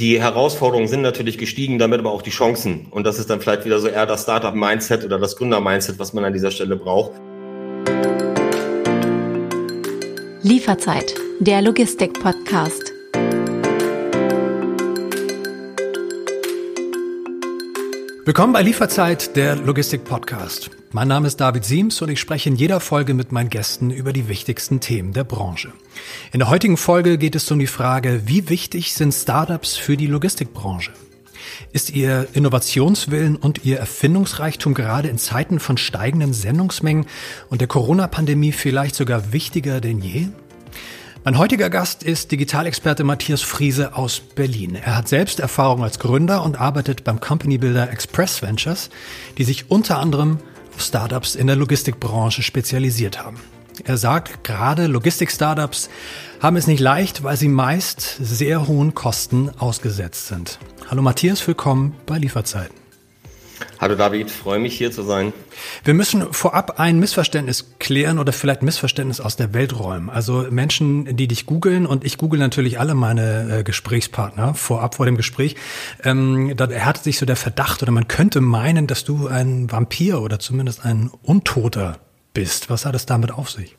Die Herausforderungen sind natürlich gestiegen, damit aber auch die Chancen. Und das ist dann vielleicht wieder so eher das Startup-Mindset oder das Gründer-Mindset, was man an dieser Stelle braucht. Lieferzeit, der Logistik-Podcast. Willkommen bei Lieferzeit, der Logistik-Podcast. Mein Name ist David Siems und ich spreche in jeder Folge mit meinen Gästen über die wichtigsten Themen der Branche. In der heutigen Folge geht es um die Frage, wie wichtig sind Startups für die Logistikbranche? Ist Ihr Innovationswillen und Ihr Erfindungsreichtum gerade in Zeiten von steigenden Sendungsmengen und der Corona-Pandemie vielleicht sogar wichtiger denn je? Mein heutiger Gast ist Digitalexperte Matthias Friese aus Berlin. Er hat selbst Erfahrung als Gründer und arbeitet beim Company Builder Express Ventures, die sich unter anderem auf Startups in der Logistikbranche spezialisiert haben. Er sagt, gerade Logistik-Startups haben es nicht leicht, weil sie meist sehr hohen Kosten ausgesetzt sind. Hallo Matthias, willkommen bei Lieferzeiten. Hallo David, freue mich hier zu sein. Wir müssen vorab ein Missverständnis klären oder vielleicht Missverständnis aus der Welt räumen. Also Menschen, die dich googeln und ich google natürlich alle meine äh, Gesprächspartner vorab vor dem Gespräch. Ähm, da erhärtet sich so der Verdacht oder man könnte meinen, dass du ein Vampir oder zumindest ein Untoter bist. Was hat es damit auf sich?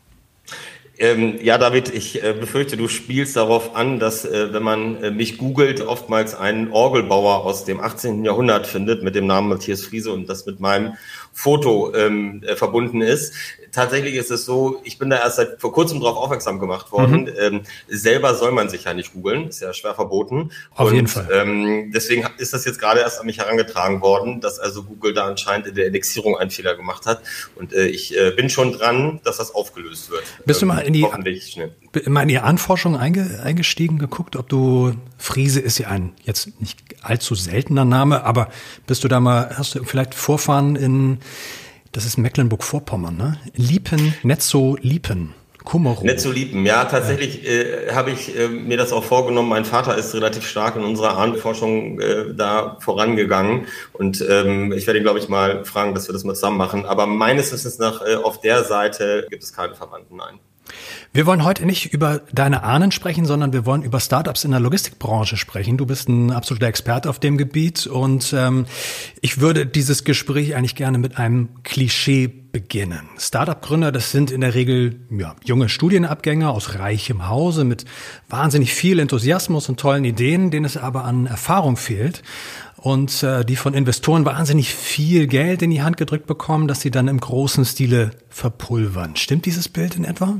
Ähm, ja, David, ich äh, befürchte, du spielst darauf an, dass, äh, wenn man äh, mich googelt, oftmals einen Orgelbauer aus dem 18. Jahrhundert findet mit dem Namen Matthias Friese und das mit meinem Foto ähm, äh, verbunden ist tatsächlich ist es so, ich bin da erst seit vor kurzem darauf aufmerksam gemacht worden. Mhm. Ähm, selber soll man sich ja nicht googeln, ist ja schwer verboten. Auf Und, jeden Fall. Ähm, deswegen ist das jetzt gerade erst an mich herangetragen worden, dass also Google da anscheinend in der Indexierung einen Fehler gemacht hat. Und äh, ich äh, bin schon dran, dass das aufgelöst wird. Bist ähm, du mal in die. Mal in die Anforschung einge, eingestiegen, geguckt, ob du Friese ist ja ein jetzt nicht allzu seltener Name, aber bist du da mal, hast du vielleicht Vorfahren in das ist Mecklenburg-Vorpommern, ne? Liepen, Netzo, Liepen. Kummerow. Netzo Liepen, ja, tatsächlich äh, habe ich äh, mir das auch vorgenommen. Mein Vater ist relativ stark in unserer Ahnenforschung äh, da vorangegangen und ähm, ich werde ihn, glaube ich, mal fragen, dass wir das mal zusammen machen. Aber meines Wissens nach äh, auf der Seite gibt es keine Verwandten, nein. Wir wollen heute nicht über deine Ahnen sprechen, sondern wir wollen über Startups in der Logistikbranche sprechen. Du bist ein absoluter Experte auf dem Gebiet und ähm, ich würde dieses Gespräch eigentlich gerne mit einem Klischee beginnen. Startup-Gründer, das sind in der Regel ja, junge Studienabgänger aus reichem Hause mit wahnsinnig viel Enthusiasmus und tollen Ideen, denen es aber an Erfahrung fehlt und äh, die von Investoren wahnsinnig viel Geld in die Hand gedrückt bekommen, dass sie dann im großen Stile verpulvern. Stimmt dieses Bild in etwa?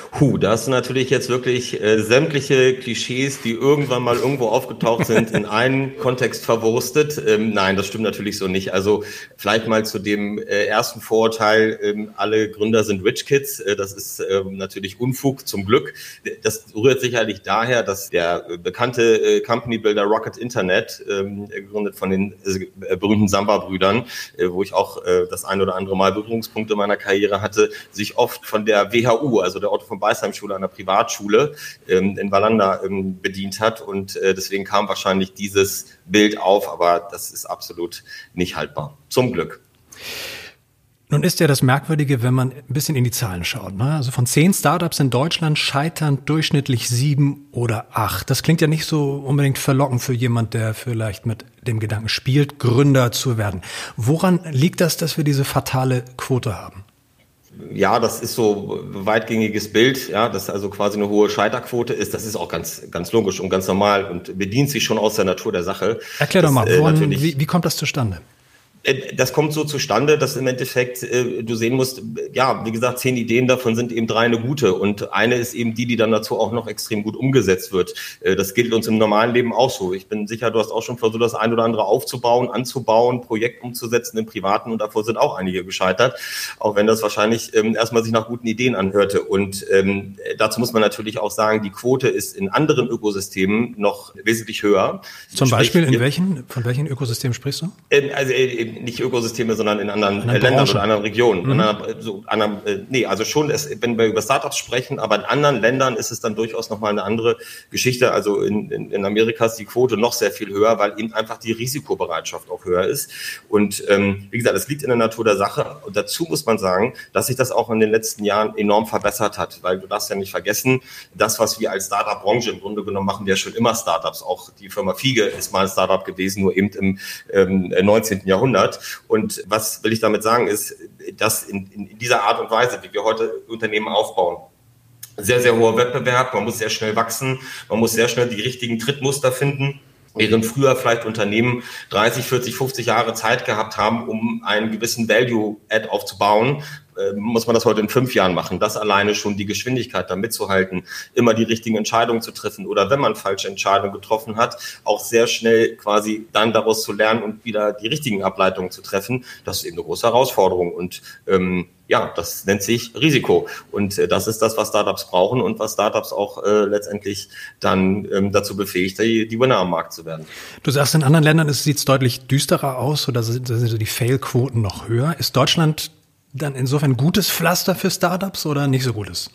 Huh, da hast du natürlich jetzt wirklich äh, sämtliche Klischees, die irgendwann mal irgendwo aufgetaucht sind, in einen Kontext verwurstet. Ähm, nein, das stimmt natürlich so nicht. Also vielleicht mal zu dem äh, ersten Vorurteil, ähm, alle Gründer sind Rich Kids. Äh, das ist ähm, natürlich Unfug, zum Glück. Das rührt sicherlich daher, dass der äh, bekannte äh, Company Builder Rocket Internet, ähm, gegründet von den äh, berühmten Samba-Brüdern, äh, wo ich auch äh, das ein oder andere Mal Berührungspunkte meiner Karriere hatte, sich oft von der WHU, also der Otto von Beisheim-Schule, einer Privatschule ähm, in Valanda ähm, bedient hat. Und äh, deswegen kam wahrscheinlich dieses Bild auf, aber das ist absolut nicht haltbar. Zum Glück. Nun ist ja das Merkwürdige, wenn man ein bisschen in die Zahlen schaut. Ne? Also von zehn Startups in Deutschland scheitern durchschnittlich sieben oder acht. Das klingt ja nicht so unbedingt verlockend für jemand, der vielleicht mit dem Gedanken spielt, Gründer zu werden. Woran liegt das, dass wir diese fatale Quote haben? Ja, das ist so weitgängiges Bild, ja, dass also quasi eine hohe Scheiterquote ist. Das ist auch ganz, ganz logisch und ganz normal und bedient sich schon aus der Natur der Sache. Erklär doch mal, äh, woran, wie, wie kommt das zustande? Äh, das kommt so zustande, dass im Endeffekt äh, du sehen musst, ja, wie gesagt, zehn Ideen davon sind eben drei eine gute und eine ist eben die, die dann dazu auch noch extrem gut umgesetzt wird. Äh, das gilt uns im normalen Leben auch so. Ich bin sicher, du hast auch schon versucht, das ein oder andere aufzubauen, anzubauen, Projekt umzusetzen im Privaten und davor sind auch einige gescheitert, auch wenn das wahrscheinlich ähm, erstmal sich nach guten Ideen anhörte. Und ähm, dazu muss man natürlich auch sagen, die Quote ist in anderen Ökosystemen noch wesentlich höher. Zum Sprich, Beispiel in welchen, von welchen Ökosystemen sprichst du? Ähm, also nicht Ökosysteme, sondern in anderen äh, Ländern oder anderen Regionen. Mhm. Anderen, so, anderen, äh, nee, also schon, es, wenn wir über Startups sprechen, aber in anderen Ländern ist es dann durchaus nochmal eine andere Geschichte. Also in, in, in Amerika ist die Quote noch sehr viel höher, weil eben einfach die Risikobereitschaft auch höher ist. Und ähm, wie gesagt, es liegt in der Natur der Sache. Und dazu muss man sagen, dass sich das auch in den letzten Jahren enorm verbessert hat, weil du darfst ja nicht vergessen, das, was wir als Startup-Branche im Grunde genommen machen, wir ja schon immer Startups. Auch die Firma Fiege ist mal ein Startup gewesen, nur eben im ähm, 19. Jahrhundert. Und was will ich damit sagen, ist, dass in, in dieser Art und Weise, wie wir heute Unternehmen aufbauen, sehr, sehr hoher Wettbewerb, man muss sehr schnell wachsen, man muss sehr schnell die richtigen Trittmuster finden. Während früher vielleicht Unternehmen 30, 40, 50 Jahre Zeit gehabt haben, um einen gewissen Value-Add aufzubauen, muss man das heute in fünf Jahren machen. Das alleine schon die Geschwindigkeit da mitzuhalten, immer die richtigen Entscheidungen zu treffen oder wenn man falsche Entscheidungen getroffen hat, auch sehr schnell quasi dann daraus zu lernen und wieder die richtigen Ableitungen zu treffen, das ist eben eine große Herausforderung und ähm, ja, das nennt sich Risiko und äh, das ist das, was Startups brauchen und was Startups auch äh, letztendlich dann ähm, dazu befähigt, die, die Winner am Markt zu werden. Du sagst, in anderen Ländern sieht es deutlich düsterer aus oder sind, sind die Fail-Quoten noch höher. Ist Deutschland dann insofern gutes Pflaster für Startups oder nicht so gutes?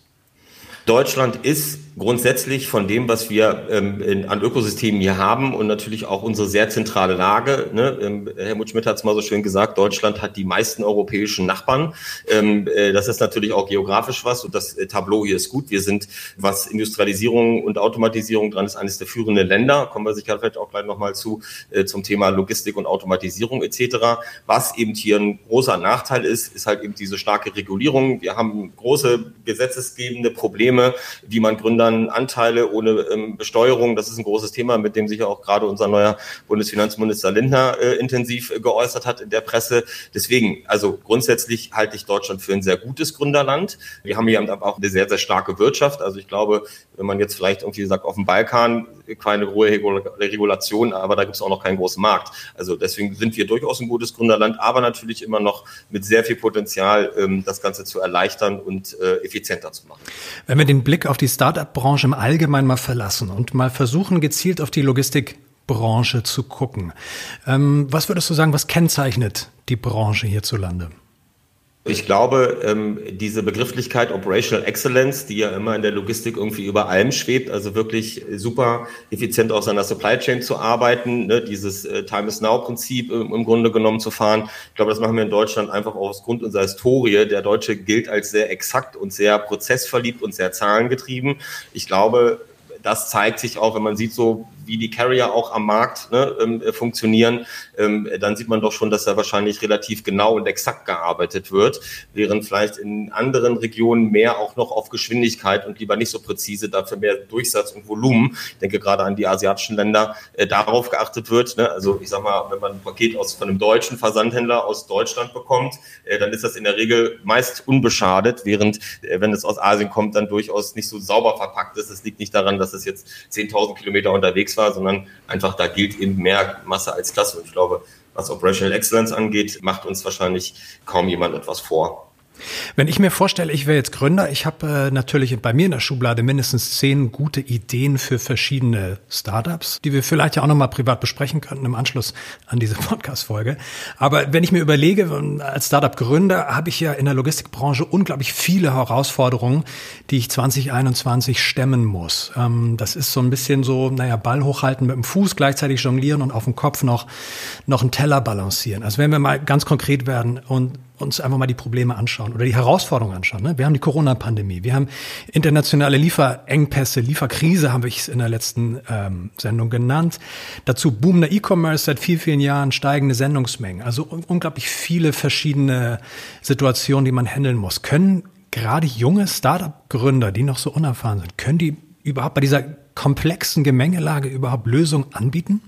Deutschland ist grundsätzlich von dem, was wir ähm, in, an Ökosystemen hier haben und natürlich auch unsere sehr zentrale Lage. Ne? Ähm, Helmut Schmidt hat es mal so schön gesagt, Deutschland hat die meisten europäischen Nachbarn. Ähm, äh, das ist natürlich auch geografisch was und das äh, Tableau hier ist gut. Wir sind, was Industrialisierung und Automatisierung dran ist, eines der führenden Länder. Kommen wir sicher vielleicht auch gleich nochmal zu, äh, zum Thema Logistik und Automatisierung etc. Was eben hier ein großer Nachteil ist, ist halt eben diese starke Regulierung. Wir haben große gesetzesgebende Probleme, wie man Gründer dann Anteile ohne ähm, Besteuerung. Das ist ein großes Thema, mit dem sich auch gerade unser neuer Bundesfinanzminister Lindner äh, intensiv äh, geäußert hat in der Presse. Deswegen, also grundsätzlich halte ich Deutschland für ein sehr gutes Gründerland. Wir haben hier auch eine sehr, sehr starke Wirtschaft. Also ich glaube, wenn man jetzt vielleicht irgendwie sagt, auf dem Balkan keine hohe Regulation, aber da gibt es auch noch keinen großen Markt. Also deswegen sind wir durchaus ein gutes Gründerland, aber natürlich immer noch mit sehr viel Potenzial, ähm, das Ganze zu erleichtern und äh, effizienter zu machen. Wenn wir den Blick auf die Startup Branche im Allgemeinen mal verlassen und mal versuchen, gezielt auf die Logistikbranche zu gucken. Ähm, was würdest du sagen, was kennzeichnet die Branche hierzulande? Ich glaube, ähm, diese Begrifflichkeit Operational Excellence, die ja immer in der Logistik irgendwie über allem schwebt, also wirklich super effizient aus seiner Supply Chain zu arbeiten, ne, dieses äh, Time is Now Prinzip äh, im Grunde genommen zu fahren. Ich glaube, das machen wir in Deutschland einfach aus Grund unserer Historie. Der Deutsche gilt als sehr exakt und sehr prozessverliebt und sehr zahlengetrieben. Ich glaube, das zeigt sich auch, wenn man sieht so, wie die Carrier auch am Markt ne, ähm, äh, funktionieren, ähm, dann sieht man doch schon, dass da wahrscheinlich relativ genau und exakt gearbeitet wird, während vielleicht in anderen Regionen mehr auch noch auf Geschwindigkeit und lieber nicht so präzise, dafür mehr Durchsatz und Volumen, ich denke gerade an die asiatischen Länder, äh, darauf geachtet wird. Ne? Also ich sag mal, wenn man ein Paket aus von einem deutschen Versandhändler aus Deutschland bekommt, äh, dann ist das in der Regel meist unbeschadet, während äh, wenn es aus Asien kommt, dann durchaus nicht so sauber verpackt ist. Es liegt nicht daran, dass es jetzt 10.000 Kilometer unterwegs war, sondern einfach da gilt eben mehr Masse als Klasse. Und ich glaube, was Operational Excellence angeht, macht uns wahrscheinlich kaum jemand etwas vor. Wenn ich mir vorstelle, ich wäre jetzt Gründer, ich habe äh, natürlich bei mir in der Schublade mindestens zehn gute Ideen für verschiedene Startups, die wir vielleicht ja auch nochmal privat besprechen könnten im Anschluss an diese Podcast-Folge. Aber wenn ich mir überlege, als Startup-Gründer habe ich ja in der Logistikbranche unglaublich viele Herausforderungen, die ich 2021 stemmen muss. Ähm, das ist so ein bisschen so, naja, Ball hochhalten mit dem Fuß, gleichzeitig jonglieren und auf dem Kopf noch, noch einen Teller balancieren. Also wenn wir mal ganz konkret werden und uns einfach mal die Probleme anschauen oder die Herausforderungen anschauen. Ne? Wir haben die Corona-Pandemie, wir haben internationale Lieferengpässe, Lieferkrise, habe ich es in der letzten ähm, Sendung genannt. Dazu boomender E-Commerce seit vielen, vielen Jahren, steigende Sendungsmengen. Also unglaublich viele verschiedene Situationen, die man handeln muss. Können gerade junge Startup-Gründer, die noch so unerfahren sind, können die überhaupt bei dieser komplexen Gemengelage überhaupt Lösungen anbieten?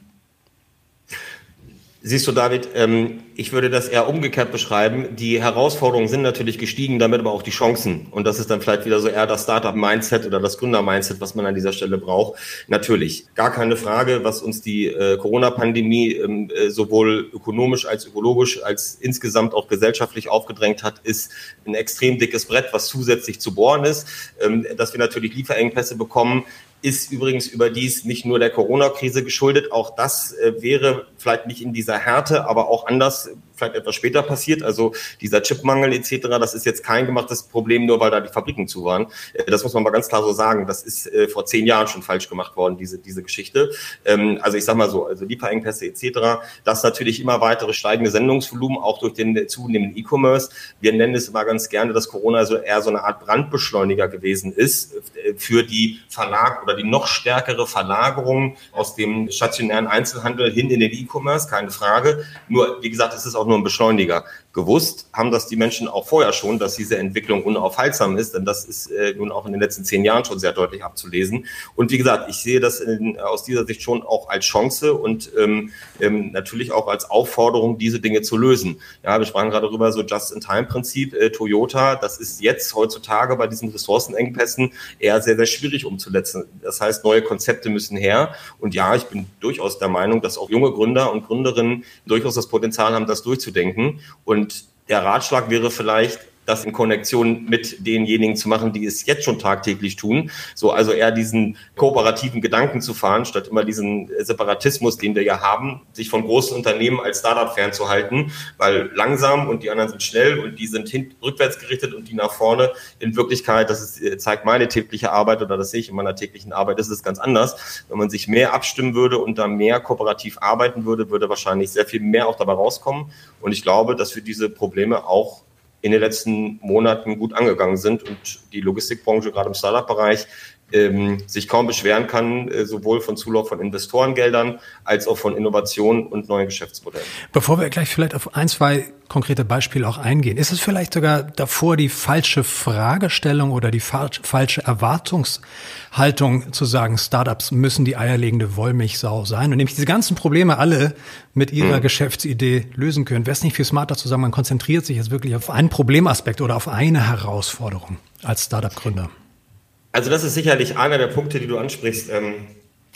Siehst du, David, ähm, ich würde das eher umgekehrt beschreiben. Die Herausforderungen sind natürlich gestiegen, damit aber auch die Chancen. Und das ist dann vielleicht wieder so eher das Startup-Mindset oder das Gründer-Mindset, was man an dieser Stelle braucht. Natürlich, gar keine Frage, was uns die äh, Corona-Pandemie ähm, äh, sowohl ökonomisch als ökologisch als insgesamt auch gesellschaftlich aufgedrängt hat, ist ein extrem dickes Brett, was zusätzlich zu bohren ist. Ähm, dass wir natürlich Lieferengpässe bekommen, ist übrigens überdies nicht nur der Corona-Krise geschuldet. Auch das äh, wäre vielleicht nicht in dieser Härte, aber auch anders vielleicht etwas später passiert. Also dieser Chipmangel etc., das ist jetzt kein gemachtes Problem, nur weil da die Fabriken zu waren. Äh, das muss man mal ganz klar so sagen. Das ist äh, vor zehn Jahren schon falsch gemacht worden, diese, diese Geschichte. Ähm, also ich sag mal so, also Lieferengpässe etc., das natürlich immer weitere steigende Sendungsvolumen, auch durch den zunehmenden E-Commerce. Wir nennen es immer ganz gerne, dass Corona so eher so eine Art Brandbeschleuniger gewesen ist äh, für die Verlag oder die noch stärkere Verlagerung aus dem stationären Einzelhandel hin in den E-Commerce, keine Frage. Nur, wie gesagt, es ist auch nur ein Beschleuniger gewusst, haben das die Menschen auch vorher schon, dass diese Entwicklung unaufhaltsam ist, denn das ist äh, nun auch in den letzten zehn Jahren schon sehr deutlich abzulesen. Und wie gesagt, ich sehe das in, aus dieser Sicht schon auch als Chance und ähm, ähm, natürlich auch als Aufforderung, diese Dinge zu lösen. Ja, wir sprachen gerade darüber, so Just-in-Time-Prinzip, äh, Toyota, das ist jetzt heutzutage bei diesen Ressourcenengpässen eher sehr, sehr schwierig umzusetzen. Das heißt, neue Konzepte müssen her. Und ja, ich bin durchaus der Meinung, dass auch junge Gründer und Gründerinnen durchaus das Potenzial haben, das durchzudenken. Und und der Ratschlag wäre vielleicht, das in Konnektion mit denjenigen zu machen, die es jetzt schon tagtäglich tun. So, also eher diesen kooperativen Gedanken zu fahren, statt immer diesen Separatismus, den wir ja haben, sich von großen Unternehmen als Startup fernzuhalten, weil langsam und die anderen sind schnell und die sind hin, rückwärts gerichtet und die nach vorne. In Wirklichkeit, das ist, äh, zeigt meine tägliche Arbeit oder das sehe ich in meiner täglichen Arbeit, ist ganz anders. Wenn man sich mehr abstimmen würde und da mehr kooperativ arbeiten würde, würde wahrscheinlich sehr viel mehr auch dabei rauskommen. Und ich glaube, dass wir diese Probleme auch in den letzten Monaten gut angegangen sind und die Logistikbranche gerade im Startup-Bereich ähm, sich kaum beschweren kann, äh, sowohl von Zulauf von Investorengeldern als auch von Innovationen und neuen Geschäftsmodellen. Bevor wir gleich vielleicht auf ein, zwei konkrete Beispiele auch eingehen, ist es vielleicht sogar davor die falsche Fragestellung oder die falsche Erwartungshaltung zu sagen, Startups müssen die eierlegende Wollmilchsau sein und nämlich diese ganzen Probleme alle mit ihrer hm. Geschäftsidee lösen können. Wäre es nicht viel smarter zu sagen, man konzentriert sich jetzt wirklich auf einen Problemaspekt oder auf eine Herausforderung als Startup-Gründer? Also das ist sicherlich einer der Punkte, die du ansprichst, ähm,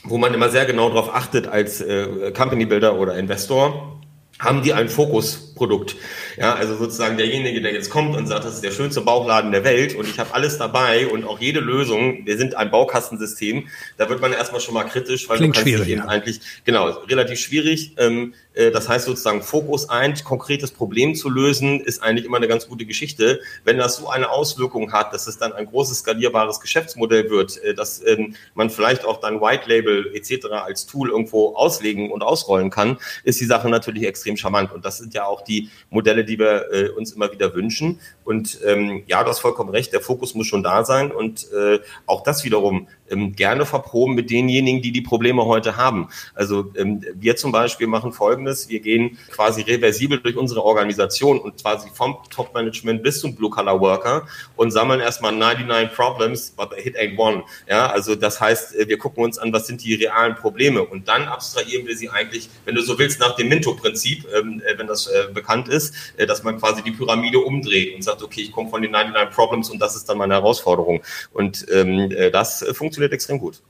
wo man immer sehr genau darauf achtet als äh, Company Builder oder Investor. Haben die ein Fokusprodukt? Ja, also sozusagen derjenige, der jetzt kommt und sagt, das ist der schönste Bauchladen der Welt und ich habe alles dabei und auch jede Lösung, wir sind ein Baukastensystem, da wird man erstmal schon mal kritisch, weil Klingt du kannst schwierig, ja. eigentlich, genau, relativ schwierig. Ähm, äh, das heißt sozusagen Fokus ein, konkretes Problem zu lösen, ist eigentlich immer eine ganz gute Geschichte. Wenn das so eine Auswirkung hat, dass es dann ein großes skalierbares Geschäftsmodell wird, äh, dass ähm, man vielleicht auch dann White Label etc. als Tool irgendwo auslegen und ausrollen kann, ist die Sache natürlich extrem charmant. Und das sind ja auch die Modelle, die wir äh, uns immer wieder wünschen. Und ähm, ja, du hast vollkommen recht, der Fokus muss schon da sein. Und äh, auch das wiederum ähm, gerne verproben mit denjenigen, die die Probleme heute haben. Also ähm, wir zum Beispiel machen Folgendes, wir gehen quasi reversibel durch unsere Organisation und quasi vom Top-Management bis zum Blue-Collar-Worker und sammeln erstmal 99 Problems, but the hit ain't one. Ja, also das heißt, äh, wir gucken uns an, was sind die realen Probleme und dann abstrahieren wir sie eigentlich, wenn du so willst, nach dem Minto-Prinzip, ähm, äh, wenn das äh, bekannt ist, äh, dass man quasi die Pyramide umdreht und sagt, okay, ich komme von den 99 Problems und das ist dann meine Herausforderung. Und ähm, äh, das äh, funktioniert extrem gut.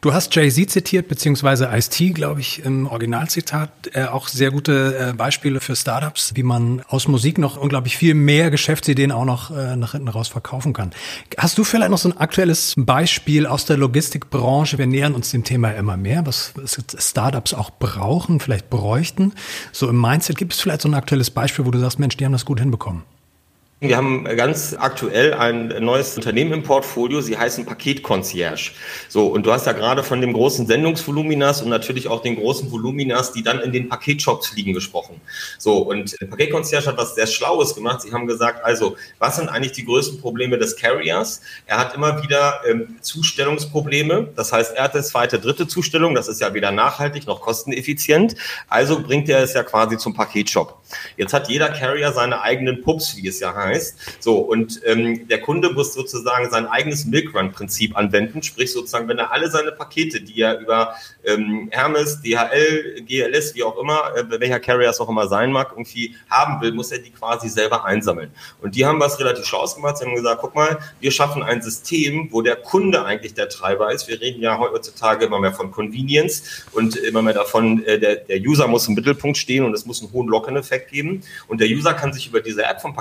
Du hast Jay-Z zitiert, beziehungsweise Ice-T, glaube ich, im Originalzitat. Äh, auch sehr gute äh, Beispiele für Startups, wie man aus Musik noch unglaublich viel mehr Geschäftsideen auch noch äh, nach hinten raus verkaufen kann. Hast du vielleicht noch so ein aktuelles Beispiel aus der Logistikbranche? Wir nähern uns dem Thema immer mehr, was Startups auch brauchen, vielleicht bräuchten. So im Mindset gibt es vielleicht so ein aktuelles Beispiel, wo du sagst, Mensch, die haben das gut hinbekommen. Wir haben ganz aktuell ein neues Unternehmen im Portfolio. Sie heißen Paketconcierge. So, und du hast ja gerade von dem großen Sendungsvoluminas und natürlich auch den großen Voluminas, die dann in den Paketshops liegen, gesprochen. So, und Paketconcierge hat was sehr Schlaues gemacht. Sie haben gesagt, also, was sind eigentlich die größten Probleme des Carriers? Er hat immer wieder ähm, Zustellungsprobleme. Das heißt, er erste, zweite, dritte Zustellung. Das ist ja weder nachhaltig noch kosteneffizient. Also bringt er es ja quasi zum Paketshop. Jetzt hat jeder Carrier seine eigenen Pups, wie es ja heißt. So, und ähm, der Kunde muss sozusagen sein eigenes Milkrun-Prinzip anwenden, sprich sozusagen, wenn er alle seine Pakete, die er über ähm, Hermes, DHL, GLS, wie auch immer, äh, welcher Carrier es auch immer sein mag, irgendwie haben will, muss er die quasi selber einsammeln. Und die haben was relativ Schlaues gemacht. Sie haben gesagt, guck mal, wir schaffen ein System, wo der Kunde eigentlich der Treiber ist. Wir reden ja heutzutage immer mehr von Convenience und immer mehr davon, äh, der, der User muss im Mittelpunkt stehen und es muss einen hohen Lock-in-Effekt geben. Und der User kann sich über diese App vom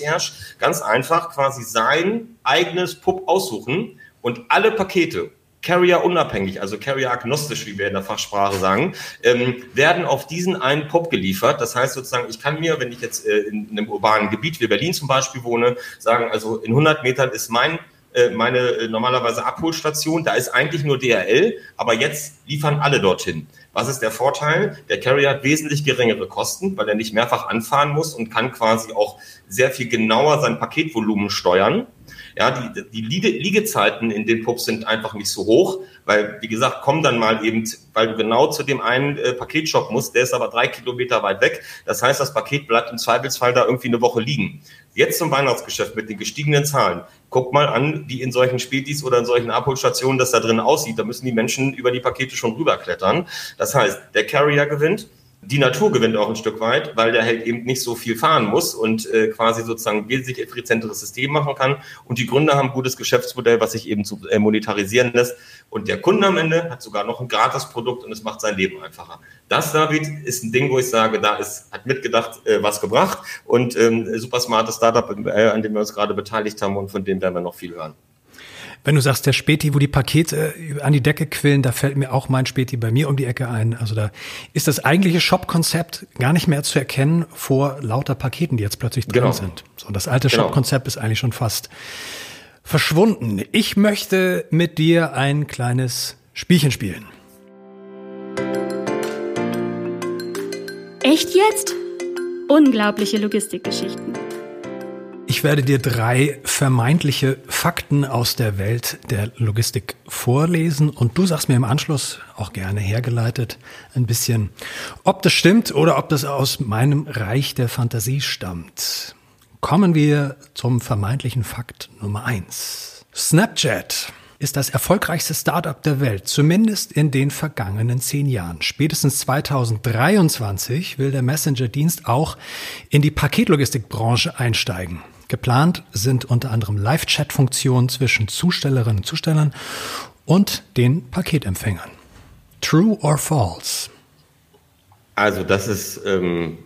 Paketconcierge ganz einfach quasi sein eigenes Pub aussuchen und alle Pakete Carrier unabhängig, also Carrier agnostisch, wie wir in der Fachsprache sagen, ähm, werden auf diesen einen Pop geliefert. Das heißt sozusagen, ich kann mir, wenn ich jetzt äh, in einem urbanen Gebiet wie Berlin zum Beispiel wohne, sagen, also in 100 Metern ist mein äh, meine äh, normalerweise Abholstation, da ist eigentlich nur DRL, aber jetzt liefern alle dorthin. Was ist der Vorteil? Der Carrier hat wesentlich geringere Kosten, weil er nicht mehrfach anfahren muss und kann quasi auch sehr viel genauer sein Paketvolumen steuern. Ja, die, die Liegezeiten in den Pubs sind einfach nicht so hoch, weil, wie gesagt, komm dann mal eben, weil du genau zu dem einen äh, Paketshop musst, der ist aber drei Kilometer weit weg. Das heißt, das Paket bleibt im Zweifelsfall da irgendwie eine Woche liegen. Jetzt zum Weihnachtsgeschäft mit den gestiegenen Zahlen. Guck mal an, wie in solchen Spätis oder in solchen Abholstationen das da drin aussieht. Da müssen die Menschen über die Pakete schon rüberklettern. Das heißt, der Carrier gewinnt, die Natur gewinnt auch ein Stück weit, weil der halt eben nicht so viel fahren muss und äh, quasi sozusagen wesentlich effizienteres System machen kann. Und die Gründer haben ein gutes Geschäftsmodell, was sich eben zu, äh, monetarisieren lässt. Und der Kunde am Ende hat sogar noch ein Gratis-Produkt und es macht sein Leben einfacher. Das, David, ist ein Ding, wo ich sage, da ist, hat mitgedacht, äh, was gebracht und ähm, super smartes Startup, äh, an dem wir uns gerade beteiligt haben und von dem werden wir noch viel hören. Wenn du sagst, der Späti, wo die Pakete äh, an die Decke quillen, da fällt mir auch mein Späti bei mir um die Ecke ein. Also da ist das eigentliche Shop-Konzept gar nicht mehr zu erkennen vor lauter Paketen, die jetzt plötzlich drin genau. sind. So, das alte genau. Shop-Konzept ist eigentlich schon fast verschwunden. Ich möchte mit dir ein kleines Spielchen spielen. Echt jetzt? Unglaubliche Logistikgeschichten. Ich werde dir drei vermeintliche Fakten aus der Welt der Logistik vorlesen und du sagst mir im Anschluss, auch gerne hergeleitet, ein bisschen, ob das stimmt oder ob das aus meinem Reich der Fantasie stammt. Kommen wir zum vermeintlichen Fakt Nummer eins. Snapchat ist das erfolgreichste Startup der Welt, zumindest in den vergangenen zehn Jahren. Spätestens 2023 will der Messenger-Dienst auch in die Paketlogistikbranche einsteigen. Geplant sind unter anderem Live-Chat-Funktionen zwischen Zustellerinnen und Zustellern und den Paketempfängern. True or false? Also das ist ähm,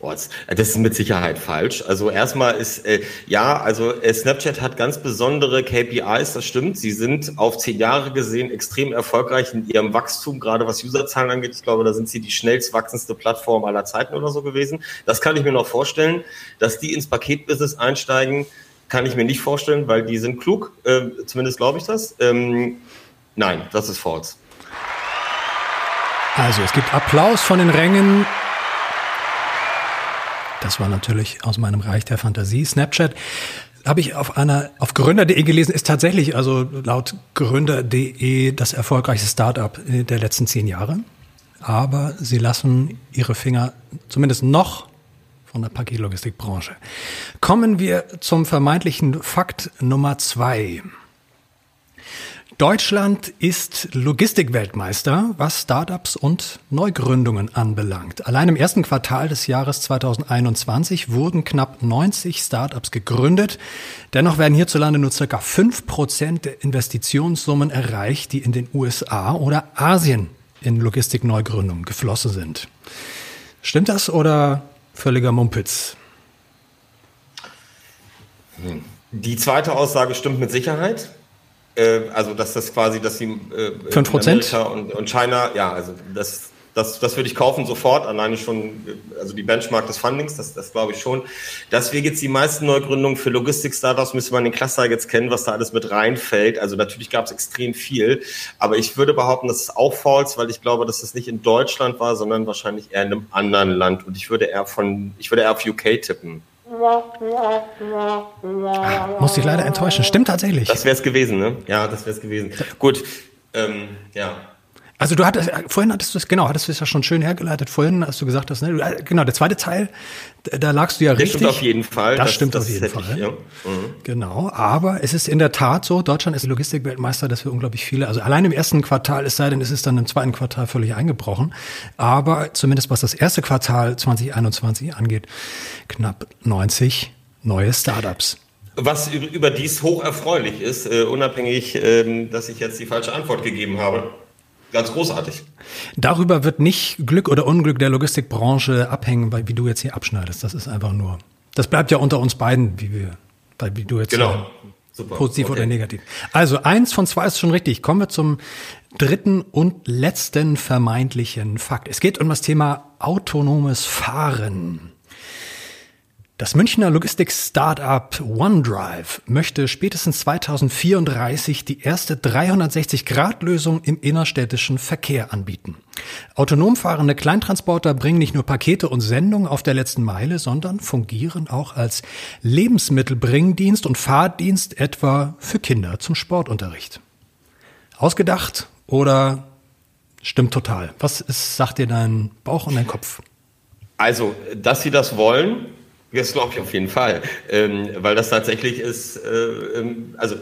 das ist mit Sicherheit falsch. Also erstmal ist, äh, ja, also äh, Snapchat hat ganz besondere KPIs, das stimmt. Sie sind auf zehn Jahre gesehen extrem erfolgreich in ihrem Wachstum, gerade was Userzahlen angeht. Ich glaube, da sind sie die schnellst wachsendste Plattform aller Zeiten oder so gewesen. Das kann ich mir noch vorstellen. Dass die ins Paketbusiness einsteigen, kann ich mir nicht vorstellen, weil die sind klug, äh, zumindest glaube ich das. Ähm, nein, das ist false. Also es gibt Applaus von den Rängen das war natürlich aus meinem Reich der Fantasie. Snapchat habe ich auf einer auf gründer.de gelesen, ist tatsächlich also laut gründer.de das erfolgreichste Startup der letzten zehn Jahre. Aber sie lassen ihre Finger zumindest noch von der Paketlogistikbranche. Kommen wir zum vermeintlichen Fakt Nummer zwei. Deutschland ist Logistikweltmeister, was Startups und Neugründungen anbelangt. Allein im ersten Quartal des Jahres 2021 wurden knapp 90 Startups gegründet. Dennoch werden hierzulande nur circa fünf Prozent der Investitionssummen erreicht, die in den USA oder Asien in Logistikneugründungen geflossen sind. Stimmt das oder völliger Mumpitz? Die zweite Aussage stimmt mit Sicherheit. Äh, also dass das quasi, dass sie äh, 5%? Amerika und, und China, ja, also das, das, das würde ich kaufen sofort, alleine schon, also die Benchmark des Fundings, das, das glaube ich schon. Dass wir jetzt die meisten Neugründungen für Logistik-Startups, müsste man den Cluster jetzt kennen, was da alles mit reinfällt. Also natürlich gab es extrem viel, aber ich würde behaupten, das ist auch false, weil ich glaube, dass das nicht in Deutschland war, sondern wahrscheinlich eher in einem anderen Land. Und ich würde eher von, ich würde eher auf UK tippen. Ah, muss ich leider enttäuschen. Stimmt tatsächlich. Das wäre es gewesen, ne? Ja, das wäre es gewesen. Gut, ähm, ja. Also du hattest, vorhin hattest du es, genau, hattest du es ja schon schön hergeleitet. Vorhin hast du gesagt, dass, ne, äh, genau, der zweite Teil, da lagst du ja das richtig. Das stimmt auf jeden Fall. Das, das stimmt das auf jeden Fall. Ich, ja. mhm. Genau, aber es ist in der Tat so, Deutschland ist Logistikweltmeister, dass wir unglaublich viele, also allein im ersten Quartal, es sei denn, es ist dann im zweiten Quartal völlig eingebrochen, aber zumindest was das erste Quartal 2021 angeht, knapp 90 neue Startups. Was überdies hoch erfreulich ist, uh, unabhängig, uh, dass ich jetzt die falsche Antwort gegeben habe ganz großartig. Darüber wird nicht Glück oder Unglück der Logistikbranche abhängen, weil wie du jetzt hier abschneidest. Das ist einfach nur. Das bleibt ja unter uns beiden, wie wir, wie du jetzt. Genau. Super, Positiv okay. oder negativ. Also eins von zwei ist schon richtig. Kommen wir zum dritten und letzten vermeintlichen Fakt. Es geht um das Thema autonomes Fahren. Das Münchner Logistik-Startup OneDrive möchte spätestens 2034 die erste 360-Grad-Lösung im innerstädtischen Verkehr anbieten. Autonom fahrende Kleintransporter bringen nicht nur Pakete und Sendungen auf der letzten Meile, sondern fungieren auch als Lebensmittelbringdienst und Fahrdienst etwa für Kinder zum Sportunterricht. Ausgedacht oder stimmt total? Was ist, sagt dir dein Bauch und dein Kopf? Also, dass sie das wollen, das glaube ich auf jeden Fall, ähm, weil das tatsächlich ist, äh, ähm, also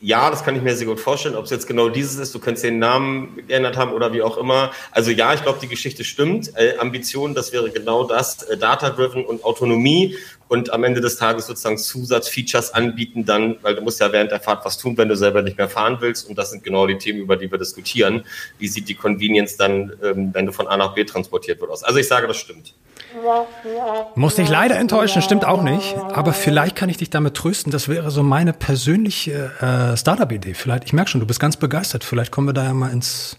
ja, das kann ich mir sehr gut vorstellen. Ob es jetzt genau dieses ist, du könntest den Namen geändert haben oder wie auch immer. Also ja, ich glaube, die Geschichte stimmt. Äh, Ambition, das wäre genau das, äh, Data-driven und Autonomie und am Ende des Tages sozusagen Zusatzfeatures anbieten dann, weil du musst ja während der Fahrt was tun, wenn du selber nicht mehr fahren willst. Und das sind genau die Themen, über die wir diskutieren. Wie sieht die Convenience dann, ähm, wenn du von A nach B transportiert wird aus? Also ich sage, das stimmt. Muss dich leider enttäuschen, stimmt auch nicht. Aber vielleicht kann ich dich damit trösten. Das wäre so meine persönliche äh, Startup-Idee. Vielleicht, ich merke schon, du bist ganz begeistert. Vielleicht kommen wir da ja mal ins,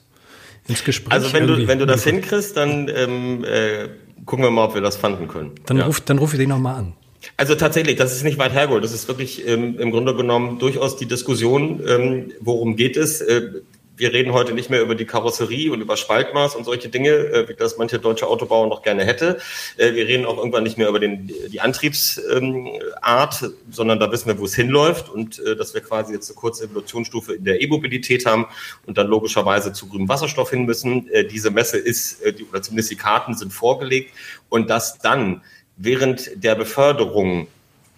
ins Gespräch. Also wenn du, wenn du das hinkriegst, dann ähm, äh, gucken wir mal, ob wir das fanden können. Dann, ja. ruf, dann ruf ich den nochmal an. Also tatsächlich, das ist nicht weit hergeholt. Das ist wirklich ähm, im Grunde genommen durchaus die Diskussion, ähm, worum geht es. Äh, wir reden heute nicht mehr über die Karosserie und über Spaltmaß und solche Dinge, äh, wie das manche deutsche Autobauer noch gerne hätte. Äh, wir reden auch irgendwann nicht mehr über den, die Antriebsart, ähm, sondern da wissen wir, wo es hinläuft und äh, dass wir quasi jetzt eine kurze Evolutionsstufe in der E-Mobilität haben und dann logischerweise zu grünem Wasserstoff hin müssen. Diese Messe ist, oder zumindest die Karten sind vorgelegt und dass dann während der Beförderung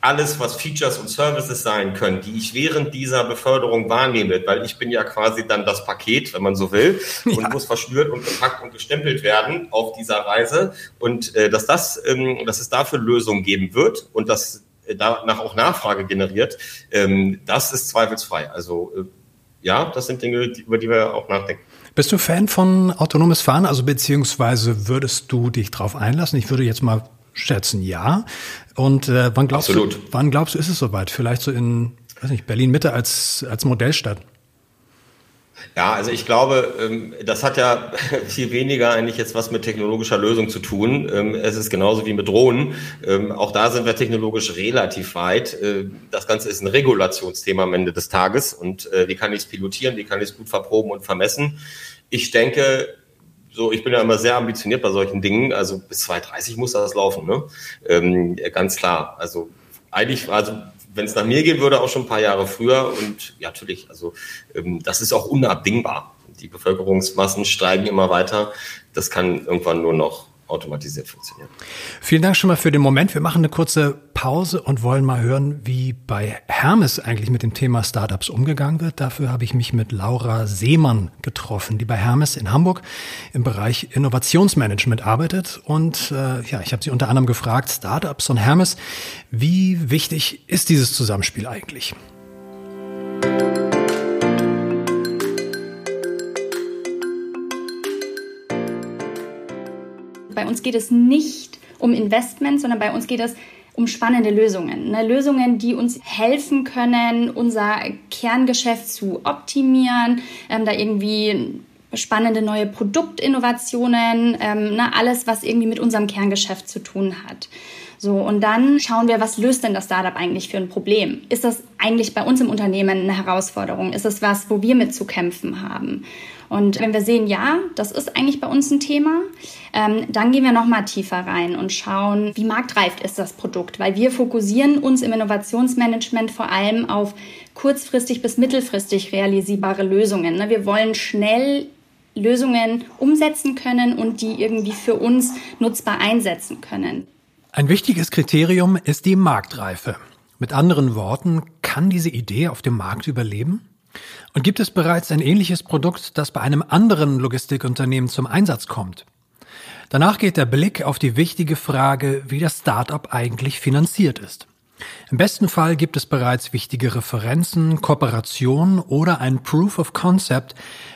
alles, was Features und Services sein können, die ich während dieser Beförderung wahrnehme, weil ich bin ja quasi dann das Paket, wenn man so will, und ja. muss verschnürt und gepackt und gestempelt werden auf dieser Reise. Und äh, dass das, ähm, dass es dafür Lösungen geben wird und dass äh, danach auch Nachfrage generiert, ähm, das ist zweifelsfrei. Also äh, ja, das sind Dinge, über die wir auch nachdenken. Bist du Fan von autonomes Fahren? Also beziehungsweise würdest du dich darauf einlassen? Ich würde jetzt mal schätzen, ja. Und äh, wann glaubst Absolut. du, wann glaubst du, ist es soweit? Vielleicht so in, weiß nicht, Berlin Mitte als als Modellstadt. Ja, also ich glaube, ähm, das hat ja viel weniger eigentlich jetzt was mit technologischer Lösung zu tun. Ähm, es ist genauso wie mit Drohnen. Ähm, auch da sind wir technologisch relativ weit. Das Ganze ist ein Regulationsthema am Ende des Tages. Und äh, wie kann ich es pilotieren? Wie kann ich es gut verproben und vermessen? Ich denke, so, ich bin ja immer sehr ambitioniert bei solchen Dingen. Also bis 2030 muss das laufen, ne? Ähm, ganz klar. Also eigentlich, also wenn es nach mir gehen würde, auch schon ein paar Jahre früher. Und ja, natürlich, also ähm, das ist auch unabdingbar. Die Bevölkerungsmassen steigen immer weiter. Das kann irgendwann nur noch automatisiert funktionieren. Vielen Dank schon mal für den Moment. Wir machen eine kurze Pause und wollen mal hören, wie bei Hermes eigentlich mit dem Thema Startups umgegangen wird. Dafür habe ich mich mit Laura Seemann getroffen, die bei Hermes in Hamburg im Bereich Innovationsmanagement arbeitet. Und äh, ja, ich habe sie unter anderem gefragt, Startups und Hermes, wie wichtig ist dieses Zusammenspiel eigentlich? Bei uns geht es nicht um Investment, sondern bei uns geht es um spannende Lösungen. Ne? Lösungen, die uns helfen können, unser Kerngeschäft zu optimieren, ähm, da irgendwie spannende neue Produktinnovationen, ähm, ne? alles, was irgendwie mit unserem Kerngeschäft zu tun hat. So, und dann schauen wir, was löst denn das Startup eigentlich für ein Problem? Ist das eigentlich bei uns im Unternehmen eine Herausforderung? Ist das was, wo wir mit zu kämpfen haben? Und wenn wir sehen, ja, das ist eigentlich bei uns ein Thema, ähm, dann gehen wir nochmal tiefer rein und schauen, wie marktreif ist das Produkt, weil wir fokussieren uns im Innovationsmanagement vor allem auf kurzfristig bis mittelfristig realisierbare Lösungen. Ne? Wir wollen schnell Lösungen umsetzen können und die irgendwie für uns nutzbar einsetzen können. Ein wichtiges Kriterium ist die Marktreife. Mit anderen Worten, kann diese Idee auf dem Markt überleben? Und gibt es bereits ein ähnliches Produkt, das bei einem anderen Logistikunternehmen zum Einsatz kommt? Danach geht der Blick auf die wichtige Frage, wie das Startup eigentlich finanziert ist. Im besten Fall gibt es bereits wichtige Referenzen, Kooperationen oder ein Proof of Concept,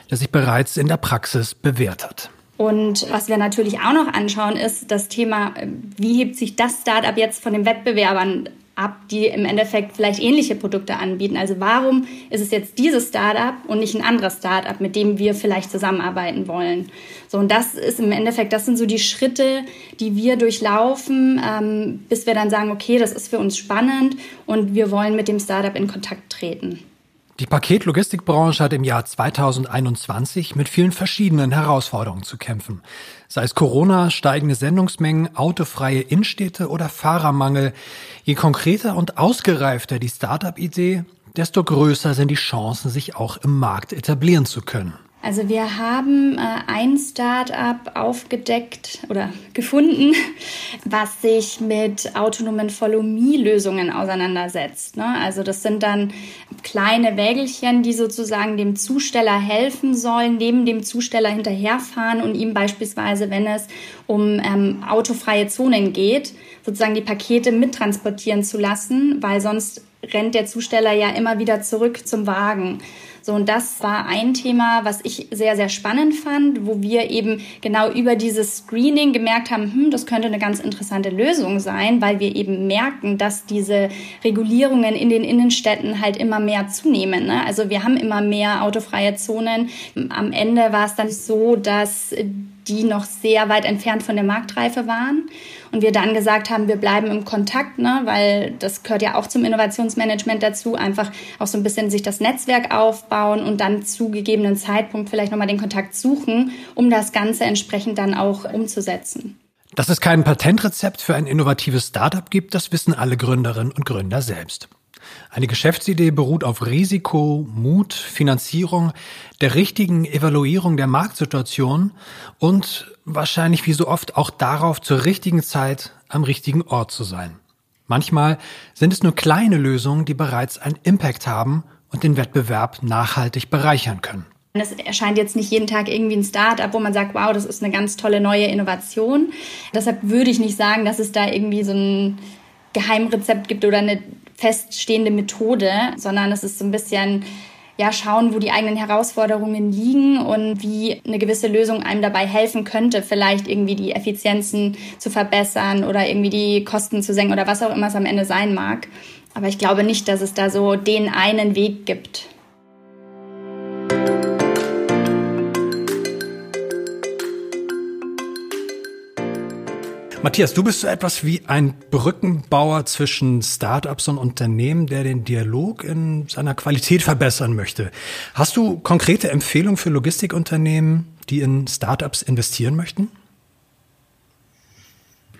das sich bereits in der Praxis bewährt hat. Und was wir natürlich auch noch anschauen, ist das Thema, wie hebt sich das Startup jetzt von den Wettbewerbern ab, die im Endeffekt vielleicht ähnliche Produkte anbieten. Also warum ist es jetzt dieses Startup und nicht ein anderes Startup, mit dem wir vielleicht zusammenarbeiten wollen? So, und das ist im Endeffekt, das sind so die Schritte, die wir durchlaufen, ähm, bis wir dann sagen, okay, das ist für uns spannend und wir wollen mit dem Startup in Kontakt treten. Die Paketlogistikbranche hat im Jahr 2021 mit vielen verschiedenen Herausforderungen zu kämpfen. Sei es Corona, steigende Sendungsmengen, autofreie Innenstädte oder Fahrermangel. Je konkreter und ausgereifter die Startup-Idee, desto größer sind die Chancen, sich auch im Markt etablieren zu können. Also wir haben äh, ein Startup aufgedeckt oder gefunden, was sich mit autonomen Follow-Me-Lösungen auseinandersetzt. Ne? Also das sind dann kleine Wägelchen, die sozusagen dem Zusteller helfen sollen, neben dem Zusteller hinterherfahren und ihm beispielsweise, wenn es um ähm, autofreie Zonen geht, sozusagen die Pakete mittransportieren zu lassen, weil sonst rennt der Zusteller ja immer wieder zurück zum Wagen. So, und das war ein Thema, was ich sehr, sehr spannend fand, wo wir eben genau über dieses Screening gemerkt haben, hm, das könnte eine ganz interessante Lösung sein, weil wir eben merken, dass diese Regulierungen in den Innenstädten halt immer mehr zunehmen. Ne? Also wir haben immer mehr autofreie Zonen. Am Ende war es dann so, dass die noch sehr weit entfernt von der Marktreife waren. Und wir dann gesagt haben, wir bleiben im Kontakt, ne, weil das gehört ja auch zum Innovationsmanagement dazu, einfach auch so ein bisschen sich das Netzwerk aufbauen und dann zu gegebenen Zeitpunkt vielleicht nochmal den Kontakt suchen, um das Ganze entsprechend dann auch umzusetzen. Dass es kein Patentrezept für ein innovatives Startup gibt, das wissen alle Gründerinnen und Gründer selbst. Eine Geschäftsidee beruht auf Risiko, Mut, Finanzierung, der richtigen Evaluierung der Marktsituation und wahrscheinlich wie so oft auch darauf, zur richtigen Zeit am richtigen Ort zu sein. Manchmal sind es nur kleine Lösungen, die bereits einen Impact haben und den Wettbewerb nachhaltig bereichern können. Es erscheint jetzt nicht jeden Tag irgendwie ein Start-up, wo man sagt, wow, das ist eine ganz tolle neue Innovation. Deshalb würde ich nicht sagen, dass es da irgendwie so ein Geheimrezept gibt oder eine feststehende Methode, sondern es ist so ein bisschen ja, schauen, wo die eigenen Herausforderungen liegen und wie eine gewisse Lösung einem dabei helfen könnte, vielleicht irgendwie die Effizienzen zu verbessern oder irgendwie die Kosten zu senken oder was auch immer es am Ende sein mag. Aber ich glaube nicht, dass es da so den einen Weg gibt. Matthias, du bist so etwas wie ein Brückenbauer zwischen Startups und Unternehmen, der den Dialog in seiner Qualität verbessern möchte. Hast du konkrete Empfehlungen für Logistikunternehmen, die in Startups investieren möchten?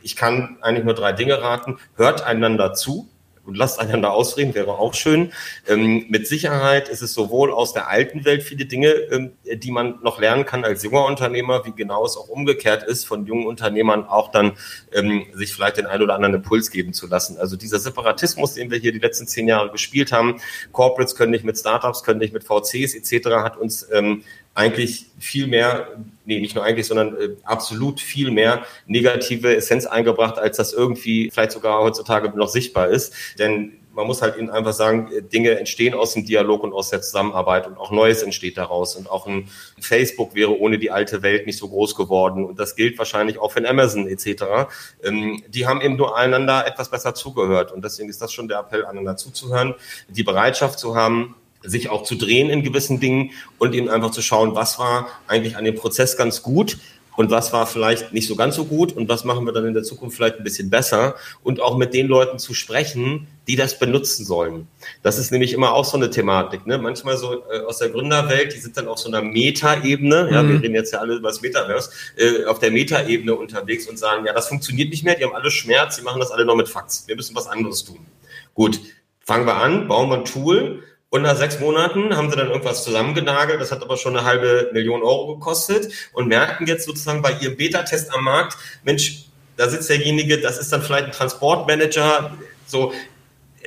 Ich kann eigentlich nur drei Dinge raten. Hört einander zu und lasst einander ausreden, wäre auch schön. Ähm, mit Sicherheit ist es sowohl aus der alten Welt viele Dinge, ähm, die man noch lernen kann als junger Unternehmer, wie genau es auch umgekehrt ist, von jungen Unternehmern auch dann ähm, sich vielleicht den ein oder anderen Impuls geben zu lassen. Also dieser Separatismus, den wir hier die letzten zehn Jahre gespielt haben, Corporates können nicht mit Startups, können nicht mit VCs etc., hat uns ähm, eigentlich viel mehr, nee, nicht nur eigentlich, sondern äh, absolut viel mehr negative Essenz eingebracht, als das irgendwie vielleicht sogar heutzutage noch sichtbar ist. Denn man muss halt ihnen einfach sagen, äh, Dinge entstehen aus dem Dialog und aus der Zusammenarbeit und auch Neues entsteht daraus. Und auch ein Facebook wäre ohne die alte Welt nicht so groß geworden. Und das gilt wahrscheinlich auch für Amazon etc. Ähm, die haben eben nur einander etwas besser zugehört. Und deswegen ist das schon der Appell, einander zuzuhören, die Bereitschaft zu haben, sich auch zu drehen in gewissen Dingen und eben einfach zu schauen, was war eigentlich an dem Prozess ganz gut und was war vielleicht nicht so ganz so gut und was machen wir dann in der Zukunft vielleicht ein bisschen besser und auch mit den Leuten zu sprechen, die das benutzen sollen. Das ist nämlich immer auch so eine Thematik. Ne? Manchmal so äh, aus der Gründerwelt, die sind dann auf so einer Meta-Ebene, ja, wir mhm. reden jetzt ja alle über das Metaverse, äh, auf der Meta-Ebene unterwegs und sagen, ja, das funktioniert nicht mehr, die haben alle Schmerz, die machen das alle noch mit Fax. Wir müssen was anderes tun. Gut, fangen wir an, bauen wir ein Tool, und nach sechs Monaten haben sie dann irgendwas zusammengenagelt, das hat aber schon eine halbe Million Euro gekostet und merken jetzt sozusagen bei ihrem Beta-Test am Markt, Mensch, da sitzt derjenige, das ist dann vielleicht ein Transportmanager, so,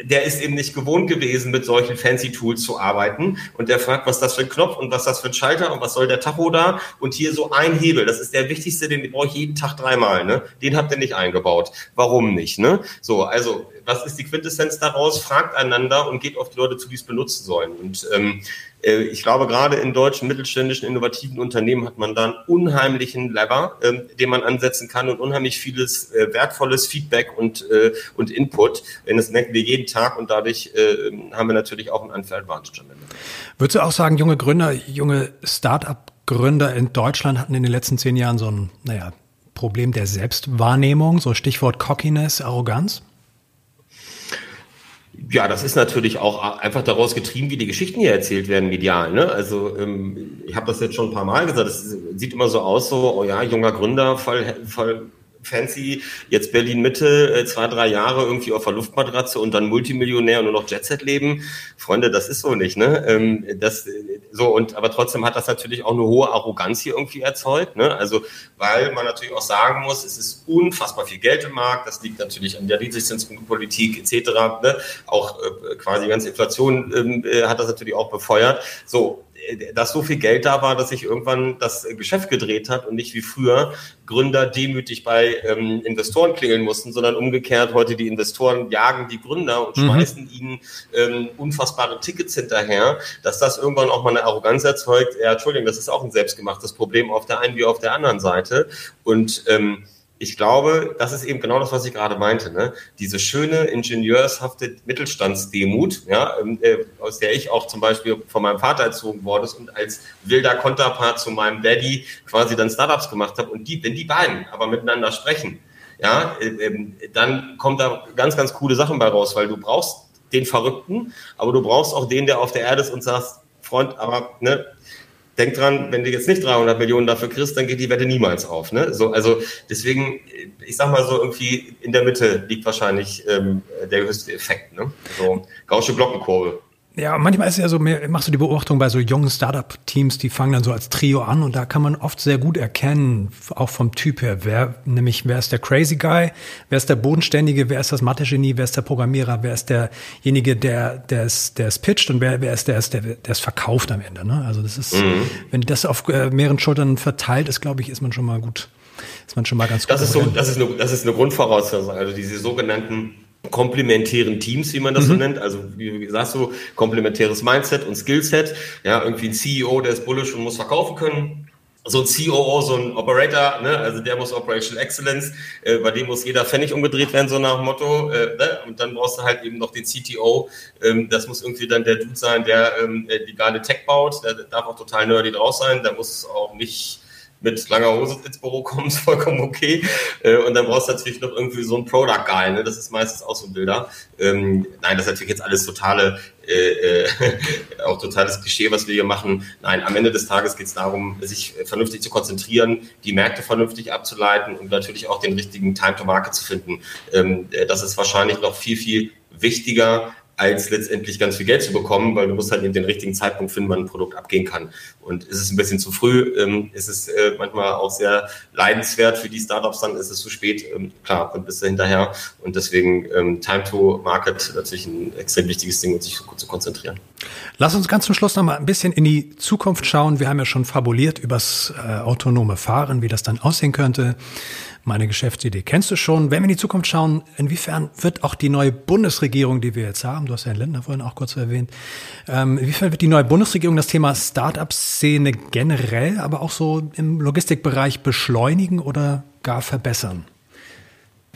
der ist eben nicht gewohnt gewesen, mit solchen fancy Tools zu arbeiten. Und der fragt, was ist das für ein Knopf und was ist das für ein Schalter und was soll der Tacho da? Und hier so ein Hebel, das ist der wichtigste, den brauche ich jeden Tag dreimal. Ne? Den habt ihr nicht eingebaut. Warum nicht? Ne? So, also was ist die Quintessenz daraus? Fragt einander und geht auf die Leute zu, die es benutzen sollen. Und ähm, äh, ich glaube, gerade in deutschen mittelständischen innovativen Unternehmen hat man da einen unheimlichen Lever, ähm, den man ansetzen kann und unheimlich vieles äh, wertvolles Feedback und, äh, und Input. Denn das merken wir jeden Tag und dadurch äh, haben wir natürlich auch einen Unfair Advantage am Ende. Würdest du auch sagen, junge Gründer, junge Start-up-Gründer in Deutschland hatten in den letzten zehn Jahren so ein, naja, Problem der Selbstwahrnehmung, so Stichwort Cockiness, Arroganz? Ja, das ist natürlich auch einfach daraus getrieben, wie die Geschichten hier erzählt werden, medial. Ne? Also ähm, ich habe das jetzt schon ein paar Mal gesagt, es sieht immer so aus, so, oh ja, junger Gründer, voll, voll fancy, jetzt Berlin Mitte, äh, zwei, drei Jahre irgendwie auf der Luftmatratze und dann Multimillionär und nur noch Jetset leben. Freunde, das ist so nicht, ne? Ähm, das, so, und, aber trotzdem hat das natürlich auch eine hohe Arroganz hier irgendwie erzeugt, ne? Also, weil man natürlich auch sagen muss, es ist unfassbar viel Geld im Markt, das liegt natürlich an der Niedrigzinspolitik etc., ne? Auch äh, quasi die ganze Inflation ähm, äh, hat das natürlich auch befeuert. So, dass so viel Geld da war, dass sich irgendwann das Geschäft gedreht hat und nicht wie früher Gründer demütig bei ähm, Investoren klingeln mussten, sondern umgekehrt heute die Investoren jagen die Gründer und mhm. schmeißen ihnen ähm, unfassbare Tickets hinterher, dass das irgendwann auch mal eine Arroganz erzeugt. Ja, Entschuldigung, das ist auch ein selbstgemachtes Problem auf der einen wie auf der anderen Seite und ähm, ich glaube, das ist eben genau das, was ich gerade meinte. Ne? Diese schöne, ingenieurshafte Mittelstandsdemut, ja, ähm, äh, aus der ich auch zum Beispiel von meinem Vater erzogen worden ist und als wilder Konterpart zu meinem Daddy quasi dann Startups gemacht habe. Und die, wenn die beiden aber miteinander sprechen, ja, äh, äh, dann kommt da ganz, ganz coole Sachen bei raus, weil du brauchst den Verrückten, aber du brauchst auch den, der auf der Erde ist und sagst, Freund, aber ne, denk dran, wenn du jetzt nicht 300 Millionen dafür kriegst, dann geht die Wette niemals auf. Ne? So, also deswegen, ich sag mal so, irgendwie in der Mitte liegt wahrscheinlich ähm, der höchste Effekt. Ne? So, gausche Glockenkurve. Ja, manchmal ist es ja so, machst du die Beobachtung bei so jungen Startup-Teams, die fangen dann so als Trio an und da kann man oft sehr gut erkennen, auch vom Typ her, wer, nämlich wer ist der Crazy Guy, wer ist der Bodenständige, wer ist das Mathe-Genie, wer ist der Programmierer, wer ist derjenige, der, der es, der es pitcht und wer, wer ist der, der, der es verkauft am Ende. Ne? Also das ist, mhm. wenn das auf äh, mehreren Schultern verteilt ist, glaube ich, ist man schon mal gut, ist man schon mal ganz gut. Das ist so, das ist eine, das ist eine Grundvoraussetzung, also diese sogenannten komplementären Teams, wie man das mhm. so nennt. Also wie sagst du, komplementäres Mindset und Skillset. Ja, irgendwie ein CEO, der ist bullish und muss verkaufen können. So ein COO, so ein Operator, ne? also der muss Operational Excellence, äh, bei dem muss jeder Pfennig umgedreht werden, so nach dem Motto. Äh, ne? Und dann brauchst du halt eben noch den CTO, ähm, das muss irgendwie dann der Dude sein, der ähm, die geile Tech baut, der darf auch total nerdy draus sein, der muss auch nicht mit langer Hose ins Büro kommen, ist vollkommen okay. Äh, und dann brauchst du natürlich noch irgendwie so einen Product Guy, ne? Das ist meistens auch so ein Bilder. Ähm, nein, das ist natürlich jetzt alles totale, äh, äh, auch totales Klischee, was wir hier machen. Nein, am Ende des Tages geht es darum, sich vernünftig zu konzentrieren, die Märkte vernünftig abzuleiten und natürlich auch den richtigen Time to Market zu finden. Ähm, äh, das ist wahrscheinlich noch viel, viel wichtiger als letztendlich ganz viel Geld zu bekommen, weil du musst halt eben den richtigen Zeitpunkt finden, wann ein Produkt abgehen kann. Und ist es ein bisschen zu früh, ähm, ist es äh, manchmal auch sehr leidenswert für die Startups, dann ist es zu spät, ähm, klar, dann bist du hinterher. Und deswegen ähm, Time to Market natürlich ein extrem wichtiges Ding, um sich zu konzentrieren. Lass uns ganz zum Schluss noch mal ein bisschen in die Zukunft schauen. Wir haben ja schon fabuliert übers äh, autonome Fahren, wie das dann aussehen könnte. Meine Geschäftsidee kennst du schon. Wenn wir in die Zukunft schauen, inwiefern wird auch die neue Bundesregierung, die wir jetzt haben, du hast ja Herrn Lindner vorhin auch kurz erwähnt, ähm, inwiefern wird die neue Bundesregierung das Thema Start-up-Szene generell, aber auch so im Logistikbereich beschleunigen oder gar verbessern?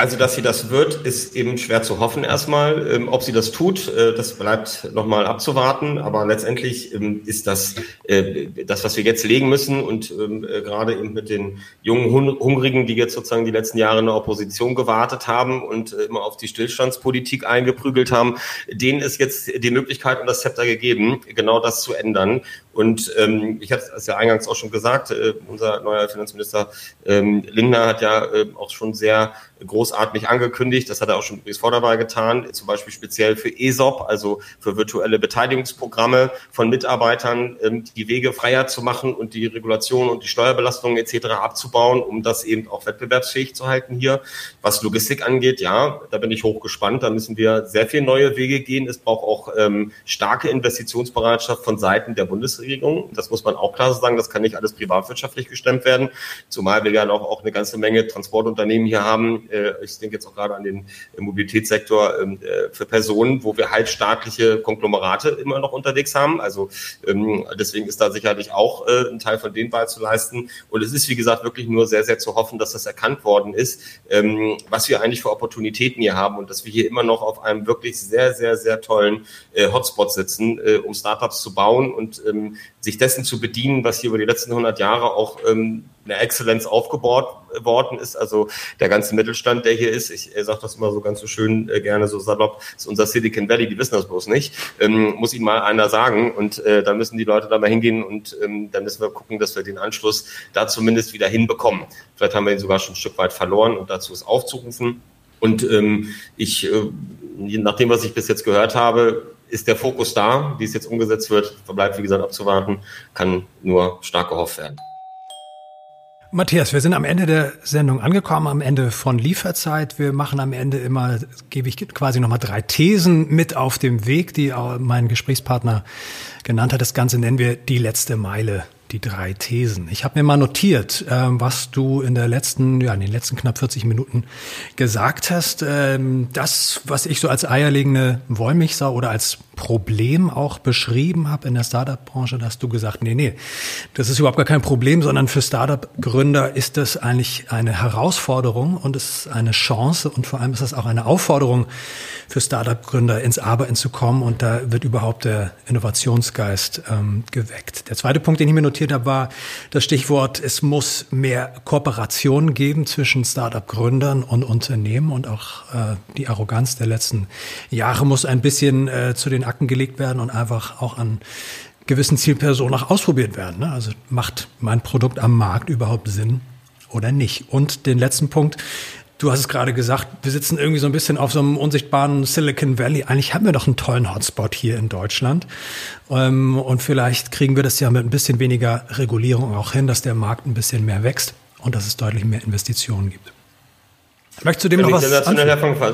Also, dass sie das wird, ist eben schwer zu hoffen erstmal. Ähm, ob sie das tut, äh, das bleibt nochmal abzuwarten. Aber letztendlich ähm, ist das, äh, das, was wir jetzt legen müssen und ähm, äh, gerade eben mit den jungen Hungrigen, die jetzt sozusagen die letzten Jahre in der Opposition gewartet haben und äh, immer auf die Stillstandspolitik eingeprügelt haben, denen ist jetzt die Möglichkeit und das Zepter gegeben, genau das zu ändern. Und ähm, ich hatte es ja eingangs auch schon gesagt, äh, unser neuer Finanzminister ähm, Lindner hat ja äh, auch schon sehr großartig angekündigt, das hat er auch schon übrigens vor dabei getan, zum Beispiel speziell für ESOP, also für virtuelle Beteiligungsprogramme von Mitarbeitern, ähm, die Wege freier zu machen und die Regulation und die Steuerbelastungen etc. abzubauen, um das eben auch wettbewerbsfähig zu halten hier. Was Logistik angeht, ja, da bin ich hochgespannt, da müssen wir sehr viele neue Wege gehen. Es braucht auch ähm, starke Investitionsbereitschaft von Seiten der Bundesregierung Bundesregierung. Das muss man auch klar sagen. Das kann nicht alles privatwirtschaftlich gestemmt werden. Zumal wir ja auch, auch eine ganze Menge Transportunternehmen hier haben. Äh, ich denke jetzt auch gerade an den Mobilitätssektor ähm, äh, für Personen, wo wir halt staatliche Konglomerate immer noch unterwegs haben. Also ähm, deswegen ist da sicherlich auch äh, ein Teil von denen beizuleisten. Und es ist, wie gesagt, wirklich nur sehr, sehr zu hoffen, dass das erkannt worden ist, ähm, was wir eigentlich für Opportunitäten hier haben und dass wir hier immer noch auf einem wirklich sehr, sehr, sehr tollen Hotspot sitzen, um Startups zu bauen und sich dessen zu bedienen, was hier über die letzten 100 Jahre auch eine Exzellenz aufgebaut worden ist. Also der ganze Mittelstand, der hier ist, ich sage das immer so ganz so schön äh, gerne so salopp, ist unser Silicon Valley, die wissen das bloß nicht. Ähm, muss ihnen mal einer sagen und äh, da müssen die Leute da mal hingehen und ähm, dann müssen wir gucken, dass wir den Anschluss da zumindest wieder hinbekommen. Vielleicht haben wir ihn sogar schon ein Stück weit verloren und dazu ist aufzurufen. Und ähm, ich, äh, nach dem, was ich bis jetzt gehört habe, ist der Fokus da. Wie es jetzt umgesetzt wird, bleibt wie gesagt abzuwarten, kann nur stark gehofft werden. Matthias, wir sind am Ende der Sendung angekommen, am Ende von Lieferzeit. Wir machen am Ende immer, gebe ich quasi nochmal drei Thesen mit auf dem Weg, die mein Gesprächspartner genannt hat. Das Ganze nennen wir die letzte Meile die drei Thesen. Ich habe mir mal notiert, ähm, was du in der letzten, ja, in den letzten knapp 40 Minuten gesagt hast. Ähm, das, was ich so als eierlegende Wollmilchsau oder als Problem auch beschrieben habe in der Startup-Branche, da hast du gesagt, nee, nee, das ist überhaupt gar kein Problem, sondern für Startup-Gründer ist das eigentlich eine Herausforderung und es ist eine Chance und vor allem ist das auch eine Aufforderung für Startup-Gründer ins Arbeiten zu kommen und da wird überhaupt der Innovationsgeist ähm, geweckt. Der zweite Punkt, den ich mir notiert diskutiert habe, war das Stichwort, es muss mehr Kooperation geben zwischen Start-up-Gründern und Unternehmen und auch äh, die Arroganz der letzten Jahre muss ein bisschen äh, zu den Akten gelegt werden und einfach auch an gewissen Zielpersonen auch ausprobiert werden. Ne? Also macht mein Produkt am Markt überhaupt Sinn oder nicht? Und den letzten Punkt, Du hast es gerade gesagt, wir sitzen irgendwie so ein bisschen auf so einem unsichtbaren Silicon Valley. Eigentlich haben wir doch einen tollen Hotspot hier in Deutschland. Ähm, und vielleicht kriegen wir das ja mit ein bisschen weniger Regulierung auch hin, dass der Markt ein bisschen mehr wächst und dass es deutlich mehr Investitionen gibt. Möchtest du dem noch was sensationell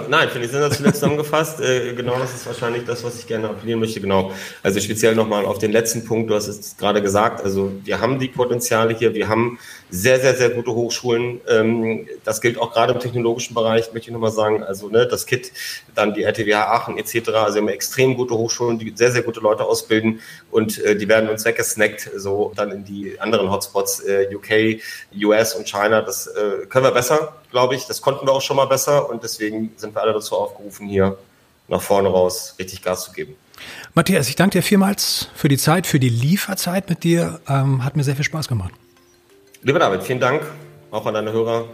Nein, finde ich sensationell zusammengefasst. Äh, genau das ist wahrscheinlich das, was ich gerne appellieren möchte. Genau. Also speziell nochmal auf den letzten Punkt. Du hast es gerade gesagt. Also wir haben die Potenziale hier. Wir haben sehr, sehr, sehr gute Hochschulen. Ähm, das gilt auch gerade im technologischen Bereich, möchte ich nochmal sagen. Also ne, das KIT, dann die RTWH Aachen etc. Also wir haben extrem gute Hochschulen, die sehr, sehr gute Leute ausbilden und äh, die werden uns weggesnackt, so dann in die anderen Hotspots, äh, UK, US und China. Das können wir besser, glaube ich. Das konnten wir auch schon mal besser und deswegen sind wir alle dazu aufgerufen, hier nach vorne raus richtig Gas zu geben. Matthias, ich danke dir vielmals für die Zeit, für die Lieferzeit mit dir. Ähm, hat mir sehr viel Spaß gemacht. Lieber David, vielen Dank auch an deine Hörer.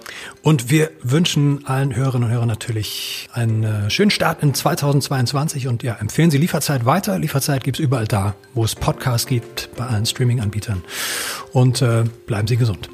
Und wir wünschen allen Hörerinnen und Hörern natürlich einen äh, schönen Start in 2022 und ja, empfehlen Sie Lieferzeit weiter. Lieferzeit gibt es überall da, wo es Podcasts gibt, bei allen Streaming-Anbietern. Und äh, bleiben Sie gesund.